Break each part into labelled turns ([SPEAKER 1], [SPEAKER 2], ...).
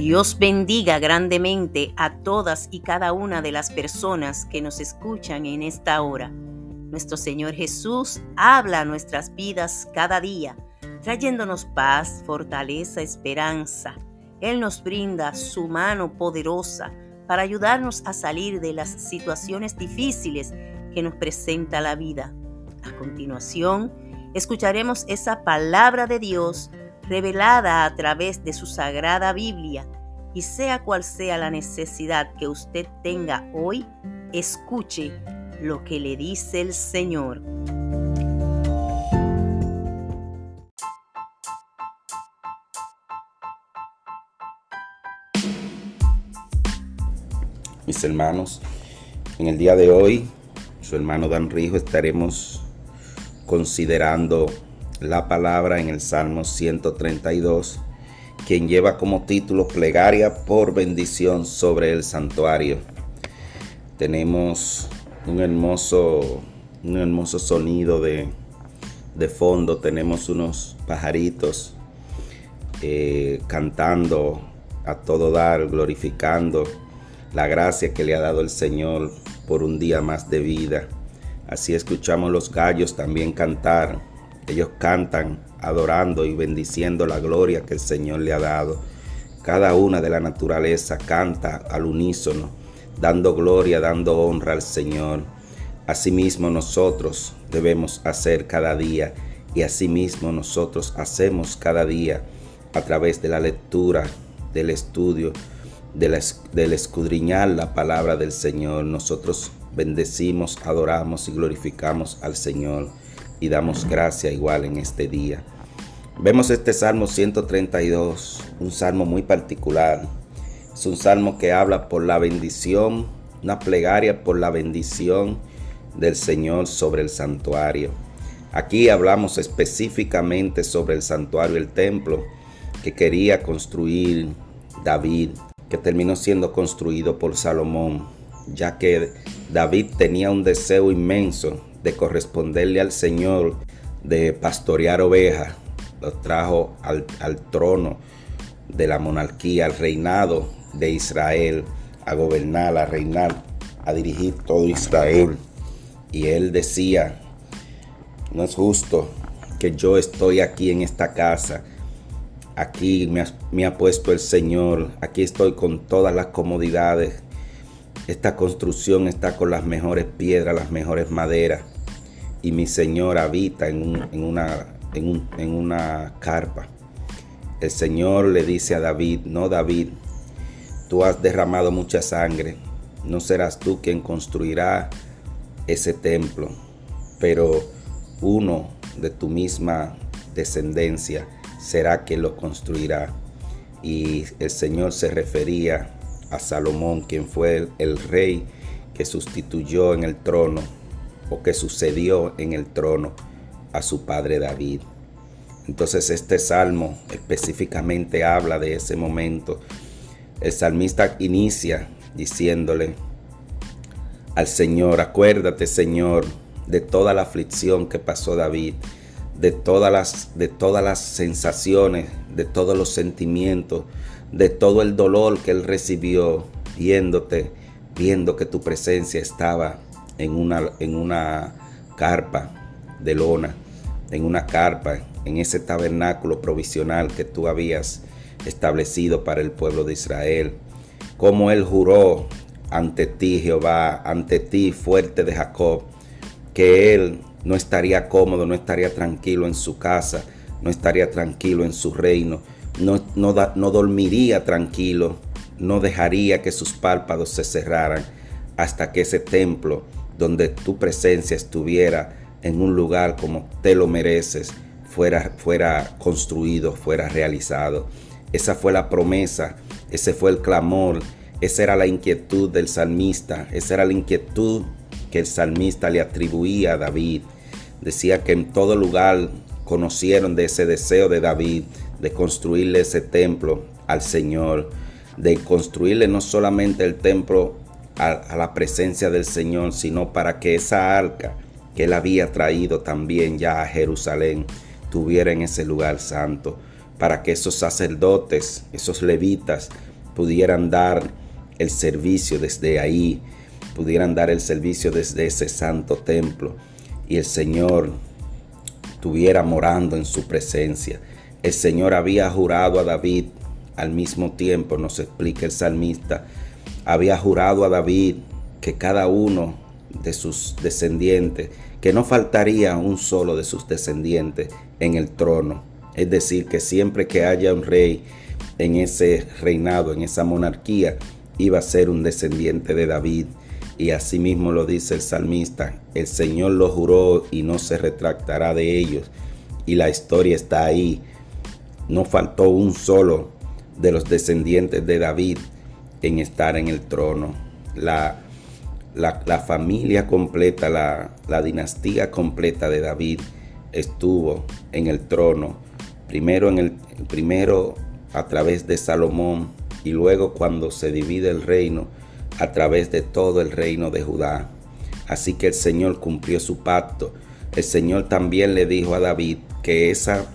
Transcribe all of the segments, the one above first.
[SPEAKER 1] Dios bendiga grandemente a todas y cada una de las personas que nos escuchan en esta hora. Nuestro Señor Jesús habla a nuestras vidas cada día, trayéndonos paz, fortaleza, esperanza. Él nos brinda su mano poderosa para ayudarnos a salir de las situaciones difíciles que nos presenta la vida. A continuación, escucharemos esa palabra de Dios revelada a través de su sagrada Biblia y sea cual sea la necesidad que usted tenga hoy, escuche lo que le dice el Señor.
[SPEAKER 2] Mis hermanos, en el día de hoy, su hermano Dan Rijo estaremos considerando la palabra en el Salmo 132, quien lleva como título Plegaria por bendición sobre el santuario. Tenemos un hermoso, un hermoso sonido de, de fondo, tenemos unos pajaritos eh, cantando a todo dar, glorificando la gracia que le ha dado el Señor por un día más de vida. Así escuchamos los gallos también cantar ellos cantan adorando y bendiciendo la gloria que el Señor le ha dado. Cada una de la naturaleza canta al unísono, dando gloria, dando honra al Señor. Asimismo nosotros debemos hacer cada día y asimismo nosotros hacemos cada día a través de la lectura, del estudio, del escudriñar la palabra del Señor. Nosotros bendecimos, adoramos y glorificamos al Señor y damos gracia igual en este día. Vemos este Salmo 132, un salmo muy particular. Es un salmo que habla por la bendición, una plegaria por la bendición del Señor sobre el santuario. Aquí hablamos específicamente sobre el santuario, el templo que quería construir David, que terminó siendo construido por Salomón, ya que David tenía un deseo inmenso de corresponderle al Señor, de pastorear ovejas, los trajo al, trono de la monarquía, al reinado de Israel, a gobernar, a reinar, a dirigir todo Israel. Y él decía, no es justo que yo estoy aquí en esta casa, aquí me me ha puesto el Señor, aquí estoy con todas las comodidades, esta construcción está con las mejores piedras, las mejores maderas. Y mi Señor habita en, una, en una carpa. El Señor le dice a David, no David, tú has derramado mucha sangre. No serás tú quien construirá ese templo, pero uno de tu misma descendencia será quien lo construirá. Y el Señor se refería a Salomón, quien fue el rey que sustituyó en el trono o que sucedió en el trono a su padre David. Entonces este salmo específicamente habla de ese momento. El salmista inicia diciéndole al Señor, acuérdate Señor de toda la aflicción que pasó David, de todas las, de todas las sensaciones, de todos los sentimientos, de todo el dolor que él recibió viéndote, viendo que tu presencia estaba en una, en una carpa de lona, en una carpa, en ese tabernáculo provisional que tú habías establecido para el pueblo de Israel. Como él juró ante ti, Jehová, ante ti, fuerte de Jacob, que él no estaría cómodo, no estaría tranquilo en su casa, no estaría tranquilo en su reino, no, no, dormiría tranquilo, no dejaría que sus párpados se cerraran hasta que ese templo donde tu presencia estuviera en un lugar como te lo mereces, fuera, fuera construido, fuera realizado. Esa fue la promesa, ese fue el clamor, esa era la inquietud del salmista, esa era la inquietud que el salmista le atribuía a David. Decía que en todo lugar conocieron de ese deseo de David de construirle ese templo al Señor, de construirle no solamente el templo a, la presencia del Señor, sino para que esa arca que él había traído también ya a Jerusalén tuviera en ese lugar santo, para que esos sacerdotes, esos levitas, pudieran dar el servicio desde ahí, pudieran dar el servicio desde ese santo templo y el Señor estuviera morando en su presencia. El Señor había jurado a David al mismo tiempo, nos explica el salmista, había jurado a David que cada uno de sus descendientes, que no faltaría un solo de sus descendientes en el trono. Es decir, que siempre que haya un rey en ese reinado, en esa monarquía, iba a ser un descendiente de David. Y asimismo lo dice el salmista, el Señor lo juró y no se retractará de ellos. Y la historia está ahí. No faltó un solo de los descendientes de David en estar en el trono. La, la, familia completa, la, la dinastía completa de David estuvo en el trono. Primero, en el, primero a través de Salomón y luego cuando se divide el reino a través de todo el reino de Judá. Así que el Señor cumplió su pacto. El Señor también le dijo a David que esa,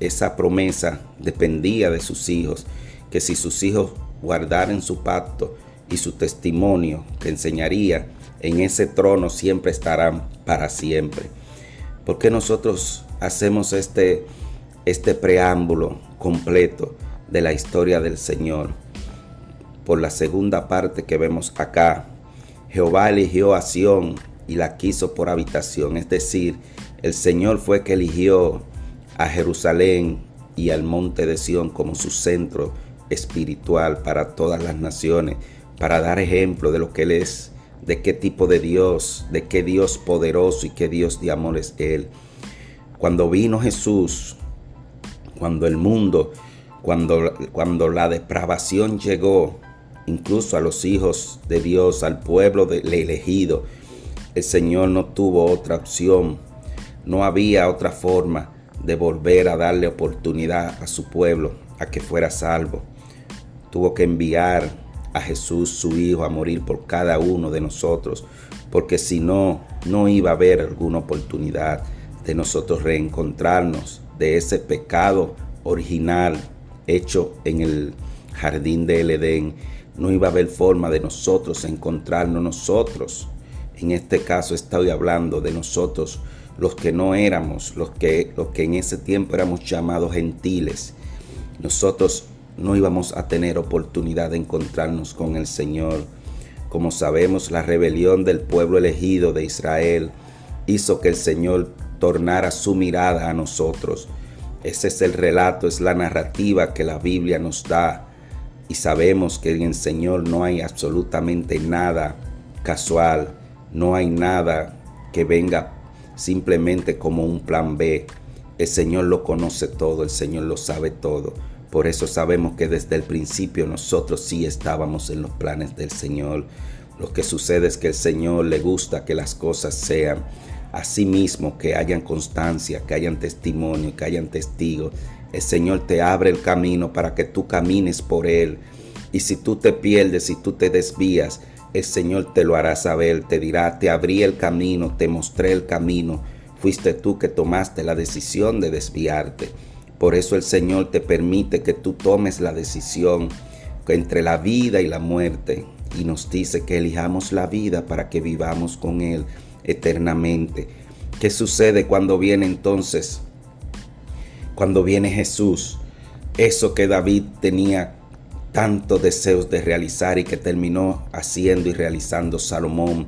[SPEAKER 2] esa promesa dependía de sus hijos, que si sus hijos guardaran su pacto y su testimonio que enseñaría, en ese trono siempre estarán para siempre. porque nosotros hacemos este, este preámbulo completo de la historia del Señor? Por la segunda parte que vemos acá, Jehová eligió a Sión y la quiso por habitación, es decir, el Señor fue que eligió a Jerusalén y al monte de Sión como su centro espiritual para todas las naciones, para dar ejemplo de lo que Él es, de qué tipo de Dios, de qué Dios poderoso y qué Dios de amor es Él. Cuando vino Jesús, cuando el mundo, cuando, cuando la depravación llegó, incluso a los hijos de Dios, al pueblo del elegido, el Señor no tuvo otra opción, no había otra forma de volver a darle oportunidad a su pueblo a que fuera salvo. Tuvo que enviar a Jesús, su Hijo, a morir por cada uno de nosotros, porque si no, no iba a haber alguna oportunidad de nosotros reencontrarnos de ese pecado original hecho en el jardín del Edén. No iba a haber forma de nosotros encontrarnos nosotros. En este caso estoy hablando de nosotros, los que no éramos, los que, los que en ese tiempo éramos llamados gentiles. Nosotros no íbamos a tener oportunidad de encontrarnos con el Señor. Como sabemos, la rebelión del pueblo elegido de Israel hizo que el Señor tornara su mirada a nosotros. Ese es el relato, es la narrativa que la Biblia nos da. Y sabemos que en el Señor no hay absolutamente nada casual, no hay nada que venga simplemente como un plan B. El Señor lo conoce todo, el Señor lo sabe todo. Por eso sabemos que desde el principio nosotros sí estábamos en los planes del Señor. Lo que sucede es que el Señor le gusta que las cosas sean así mismo, que hayan constancia, que hayan testimonio, que hayan testigos. El Señor te abre el camino para que tú camines por Él. Y si tú te pierdes, si tú te desvías, el Señor te lo hará saber, te dirá, te abrí el camino, te mostré el camino. Fuiste tú que tomaste la decisión de desviarte. Por eso el Señor te permite que tú tomes la decisión entre la vida y la muerte y nos dice que elijamos la vida para que vivamos con Él eternamente. ¿Qué sucede cuando viene entonces? Cuando viene Jesús, eso que David tenía tantos deseos de realizar y que terminó haciendo y realizando Salomón,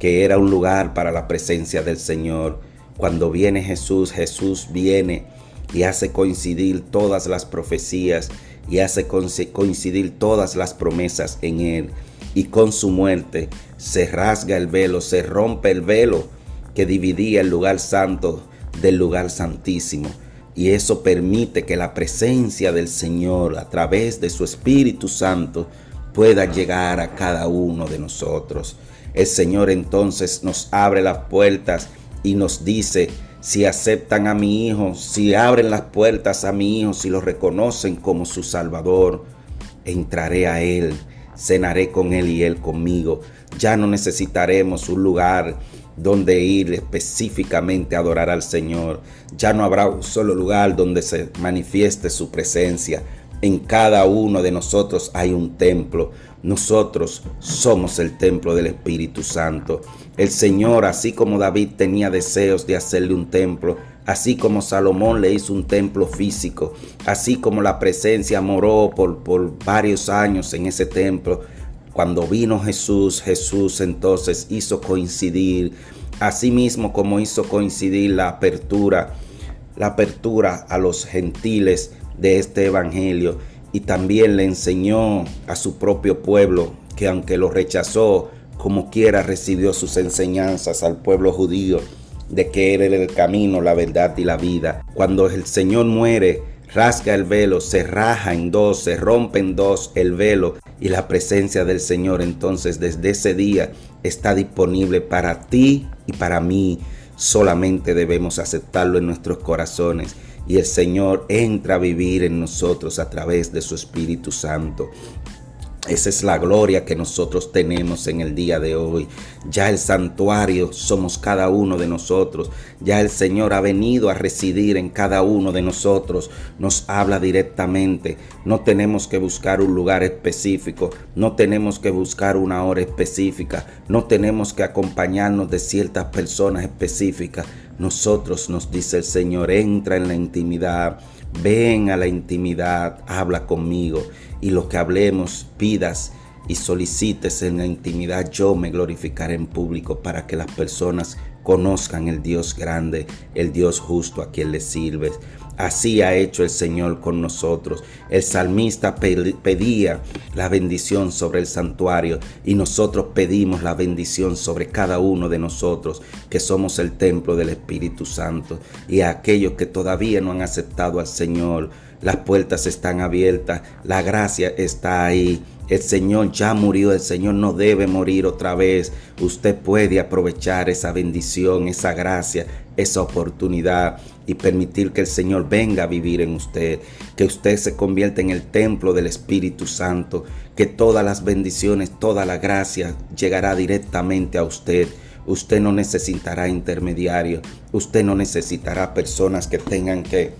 [SPEAKER 2] que era un lugar para la presencia del Señor. Cuando viene Jesús, Jesús viene y hace coincidir todas las profecías y hace coincidir todas las promesas en Él. Y con su muerte se rasga el velo, se rompe el velo que dividía el lugar santo del lugar santísimo. Y eso permite que la presencia del Señor a través de su Espíritu Santo pueda llegar a cada uno de nosotros. El Señor entonces nos abre las puertas y nos dice, si aceptan a mi Hijo, si abren las puertas a mi Hijo, si lo reconocen como su Salvador, entraré a Él, cenaré con Él y Él conmigo. Ya no necesitaremos un lugar donde ir específicamente a adorar al Señor. Ya no habrá un solo lugar donde se manifieste su presencia. En cada uno de nosotros hay un templo. Nosotros somos el templo del Espíritu Santo. El Señor, así como David tenía deseos de hacerle un templo, así como Salomón le hizo un templo físico, así como la presencia moró por, por varios años en ese templo, cuando vino Jesús, Jesús entonces hizo coincidir, así mismo como hizo coincidir la apertura, la apertura a los gentiles de este evangelio y también le enseñó a su propio pueblo que aunque lo rechazó, como quiera recibió sus enseñanzas al pueblo judío de que era el camino, la verdad y la vida. Cuando el Señor muere, rasga el velo, se raja en dos, se rompe en dos el velo y la presencia del Señor entonces desde ese día está disponible para ti y para mí. Solamente debemos aceptarlo en nuestros corazones y el Señor entra a vivir en nosotros a través de su Espíritu Santo. Esa es la gloria que nosotros tenemos en el día de hoy. Ya el santuario somos cada uno de nosotros. Ya el Señor ha venido a residir en cada uno de nosotros. Nos habla directamente. No tenemos que buscar un lugar específico. No tenemos que buscar una hora específica. No tenemos que acompañarnos de ciertas personas específicas. Nosotros, nos dice el Señor, entra en la intimidad. Ven a la intimidad, habla conmigo y lo que hablemos, pidas y solicites en la intimidad, yo me glorificaré en público para que las personas conozcan el Dios grande, el Dios justo a quien le sirves. Así ha hecho el Señor con nosotros. El salmista pedía la bendición sobre el santuario y nosotros pedimos la bendición sobre cada uno de nosotros que somos el templo del Espíritu Santo. Y a aquellos que todavía no han aceptado al Señor, las puertas están abiertas, la gracia está ahí. El Señor ya murió, el Señor no debe morir otra vez. Usted puede aprovechar esa bendición, esa gracia, esa oportunidad y permitir que el Señor venga a vivir en usted, que usted se convierta en el templo del Espíritu Santo, que todas las bendiciones, toda la gracia llegará directamente a usted. Usted no necesitará intermediarios, usted no necesitará personas que tengan que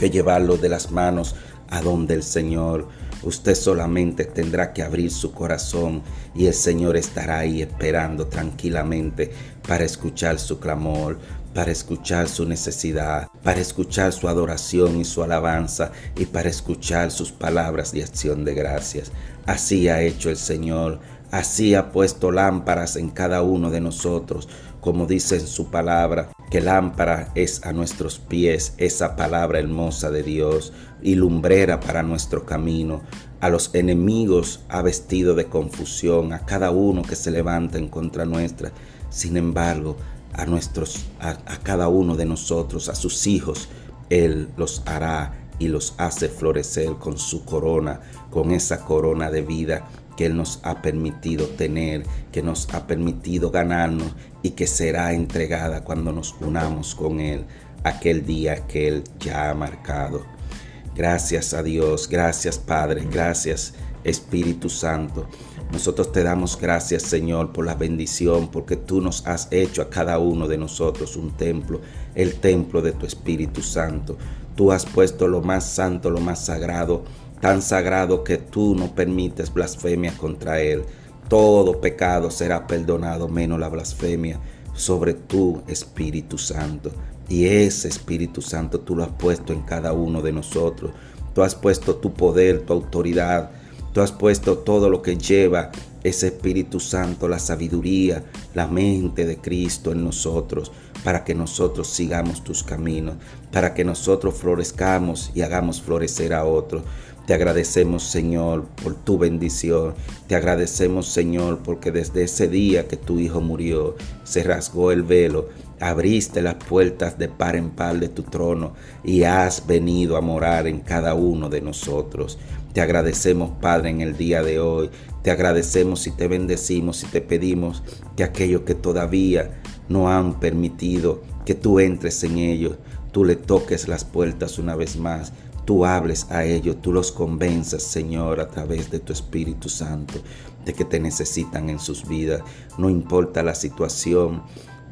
[SPEAKER 2] que llevarlo de las manos a donde el Señor. Usted solamente tendrá que abrir su corazón y el Señor estará ahí esperando tranquilamente para escuchar su clamor, para escuchar su necesidad, para escuchar su adoración y su alabanza y para escuchar sus palabras de acción de gracias. Así ha hecho el Señor, así ha puesto lámparas en cada uno de nosotros, como dice en su palabra que lámpara es a nuestros pies esa palabra hermosa de Dios y lumbrera para nuestro camino. A los enemigos ha vestido de confusión, a cada uno que se levanta en contra nuestra. Sin embargo, a nuestros, a, cada uno de nosotros, a sus hijos, Él los hará y los hace florecer con su corona, con esa corona de vida que Él nos ha permitido tener, que nos ha permitido ganarnos y que será entregada cuando nos unamos con Él aquel día que Él ya ha marcado. Gracias a Dios, gracias Padre, gracias Espíritu Santo. Nosotros te damos gracias Señor por la bendición, porque tú nos has hecho a cada uno de nosotros un templo, el templo de tu Espíritu Santo. Tú has puesto lo más santo, lo más sagrado tan sagrado que tú no permites blasfemia contra él. Todo pecado será perdonado menos la blasfemia sobre tu Espíritu Santo. Y ese Espíritu Santo tú lo has puesto en cada uno de nosotros. Tú has puesto tu poder, tu autoridad. Tú has puesto todo lo que lleva ese Espíritu Santo, la sabiduría, la mente de Cristo en nosotros, para que nosotros sigamos tus caminos, para que nosotros florezcamos y hagamos florecer a otros. Te agradecemos, Señor, por tu bendición. Te agradecemos, Señor, porque desde ese día que tu Hijo murió, se rasgó el velo, abriste las puertas de par en par de tu trono y has venido a morar en cada uno de nosotros. Te agradecemos, Padre, en el día de hoy. Te agradecemos y te bendecimos y te pedimos que aquellos que todavía no han permitido que tú entres en ellos, tú le toques las puertas una vez más tú hables a ellos, tú los convenzas, Señor, a través de tu Espíritu Santo, de que te necesitan en sus vidas. No importa la situación,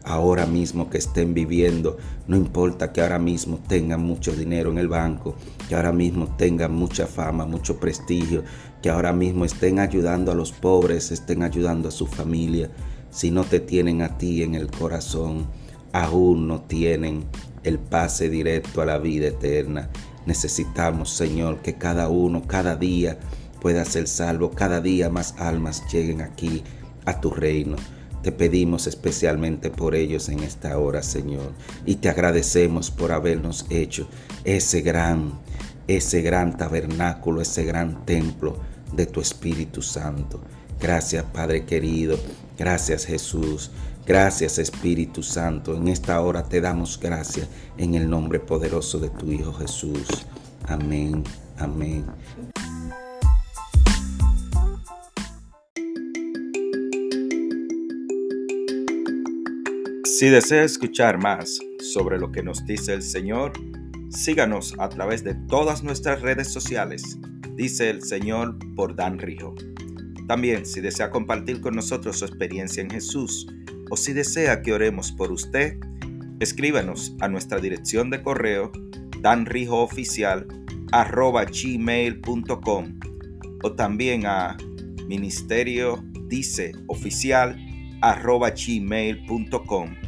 [SPEAKER 2] ahora mismo que estén viviendo. No importa que ahora mismo tengan mucho dinero en el banco, que ahora mismo tengan mucha fama, mucho prestigio, que ahora mismo estén ayudando a los pobres, estén ayudando a su familia. Si no te tienen a ti en el corazón, aún no tienen el pase directo a la vida eterna. Necesitamos, Señor, que cada uno, cada día pueda ser salvo, cada día más almas lleguen aquí a tu reino. Te pedimos especialmente por ellos en esta hora, Señor, y te agradecemos por habernos hecho ese gran, ese gran tabernáculo, ese gran templo de tu Espíritu Santo. Gracias, Padre querido. Gracias, Jesús. Gracias, Espíritu Santo. En esta hora te damos gracias en el nombre poderoso de tu Hijo Jesús. Amén. Amén.
[SPEAKER 3] Si desea escuchar más sobre lo que nos dice el Señor, síganos a través de todas nuestras redes sociales. Dice el Señor por Dan Rijo. También, si desea compartir con nosotros su experiencia en Jesús o si desea que oremos por usted, escríbanos a nuestra dirección de correo danrijooficial@gmail.com o también a ministerio oficial gmail.com